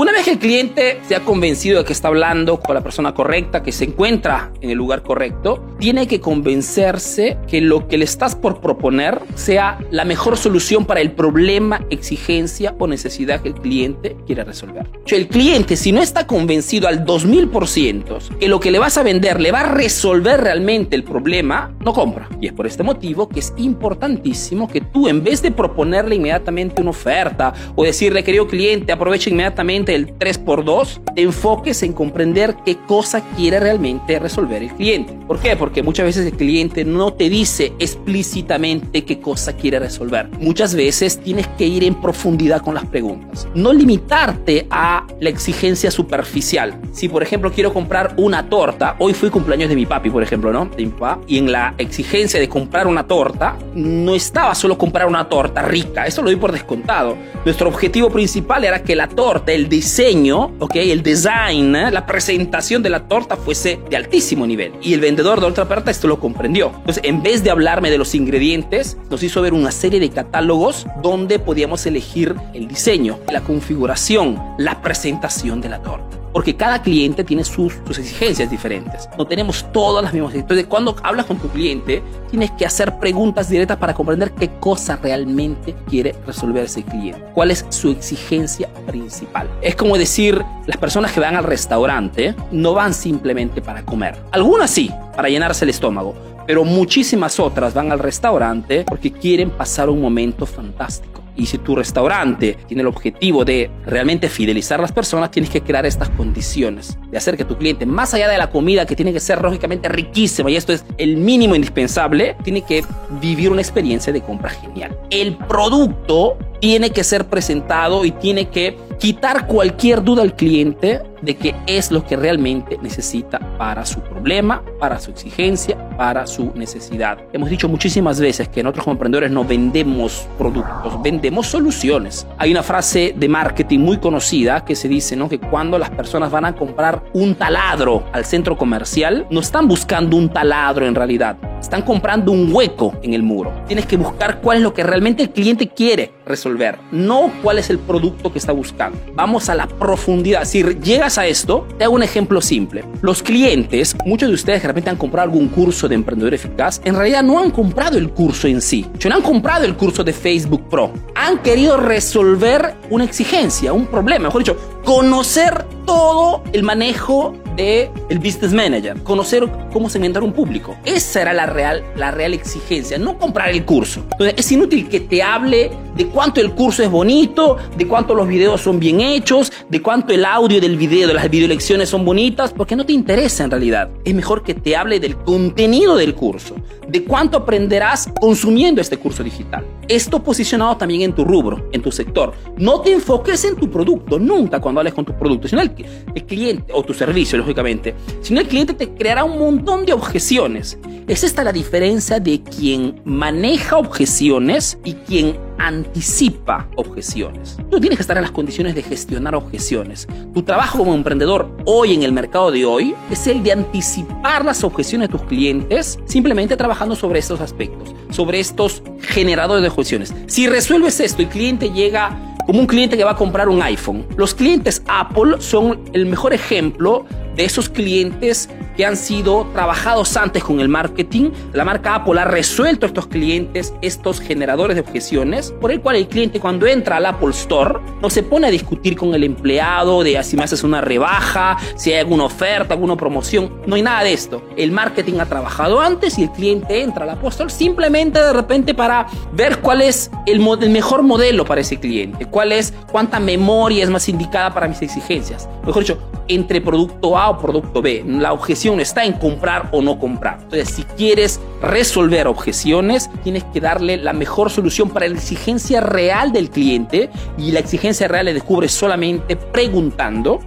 Una vez que el cliente se ha convencido de que está hablando con la persona correcta, que se encuentra en el lugar correcto, tiene que convencerse que lo que le estás por proponer sea la mejor solución para el problema, exigencia o necesidad que el cliente quiere resolver. El cliente, si no está convencido al 2000% que lo que le vas a vender le va a resolver realmente el problema, no compra. Y es por este motivo que es importantísimo que tú, en vez de proponerle inmediatamente una oferta o decirle, querido cliente, aprovecha inmediatamente el 3x2, te enfoques en comprender qué cosa quiere realmente resolver el cliente. ¿Por qué? Porque muchas veces el cliente no te dice explícitamente qué cosa quiere resolver. Muchas veces tienes que ir en profundidad con las preguntas. No limitarte a la exigencia superficial. Si, por ejemplo, quiero comprar una torta, hoy fui cumpleaños de mi papi, por ejemplo, ¿no? De mi papá, y en la exigencia de comprar una torta, no estaba solo comprar una torta rica, eso lo doy por descontado. Nuestro objetivo principal era que la torta, el diseño, ¿ok? El design, la presentación de la torta fuese de altísimo nivel. Y el vendedor de otra parte esto lo comprendió. Entonces, en vez de hablarme de los ingredientes, nos hizo ver una serie de catálogos donde podíamos elegir el diseño, la configuración, la presentación de la torta porque cada cliente tiene sus, exigencias diferentes. No tenemos todas las mismas. Entonces, cuando hablas con tu cliente, tienes que hacer preguntas directas para comprender qué cosa realmente quiere resolver ese cliente. ¿Cuál es su exigencia principal? Es como decir, las personas que van al restaurante no van simplemente para comer. Algunas sí, para llenarse el estómago, pero muchísimas otras van al restaurante porque quieren pasar un momento fantástico y si tu restaurante tiene el objetivo de realmente fidelizar a las personas, tienes que crear estas condiciones de hacer que tu cliente, más allá de la comida que tiene que ser lógicamente riquísima, y esto es el mínimo indispensable, tiene que vivir una experiencia de compra genial. El producto tiene que ser presentado y tiene que quitar cualquier duda al cliente de que es lo que realmente necesita para su problema, para su exigencia, para su necesidad. Hemos dicho muchísimas veces que nosotros como emprendedores no vendemos productos, vendemos soluciones. Hay una frase de marketing muy conocida que se dice ¿no? que cuando las personas van a comprar un taladro al centro comercial, no están buscando un taladro en realidad, están comprando un hueco en el muro. Tienes que buscar cuál es lo que realmente el cliente quiere resolver, no cuál es el producto que está buscando. Vamos a la profundidad. Si llegas a esto, te hago un ejemplo simple. Los clientes, muchos de ustedes que de repente han comprado algún curso de emprendedor eficaz, en realidad no han comprado el curso en sí. No han comprado el curso de Facebook Pro. Han querido resolver una exigencia, un problema, mejor dicho, conocer todo el manejo de el business manager, conocer cómo segmentar un público. Esa era la real, la real exigencia, no comprar el curso. Entonces, es inútil que te hable de cuánto el curso es bonito, de cuánto los videos son bien hechos, de cuánto el audio del video, de las videolecciones son bonitas, porque no te interesa en realidad. Es mejor que te hable del contenido del curso, de cuánto aprenderás consumiendo este curso digital. Esto posicionado también en tu rubro, en tu sector. No te enfoques en tu producto, nunca cuando hables con tu producto, sino el, el cliente o tu servicio, lógicamente, sino el cliente te creará un montón de objeciones. Es esta la diferencia de quien maneja objeciones y quien anticipa objeciones. Tú tienes que estar en las condiciones de gestionar objeciones. Tu trabajo como emprendedor hoy en el mercado de hoy es el de anticipar las objeciones de tus clientes simplemente trabajando sobre estos aspectos, sobre estos generadores de objeciones. Si resuelves esto el cliente llega como un cliente que va a comprar un iPhone, los clientes Apple son el mejor ejemplo de esos clientes que han sido trabajados antes con el marketing. La marca Apple ha resuelto estos clientes, estos generadores de objeciones, por el cual el cliente cuando entra al Apple Store no se pone a discutir con el empleado de si me haces una rebaja, si hay alguna oferta, alguna promoción. No hay nada de esto. El marketing ha trabajado antes y el cliente entra al Apple Store simplemente de repente para ver cuál es el, el mejor modelo para ese cliente, cuál es cuánta memoria es más indicada para mis exigencias. Mejor dicho, entre producto A o producto B. La objeción está en comprar o no comprar. Entonces, si quieres resolver objeciones, tienes que darle la mejor solución para la exigencia real del cliente y la exigencia real la descubres solamente preguntando.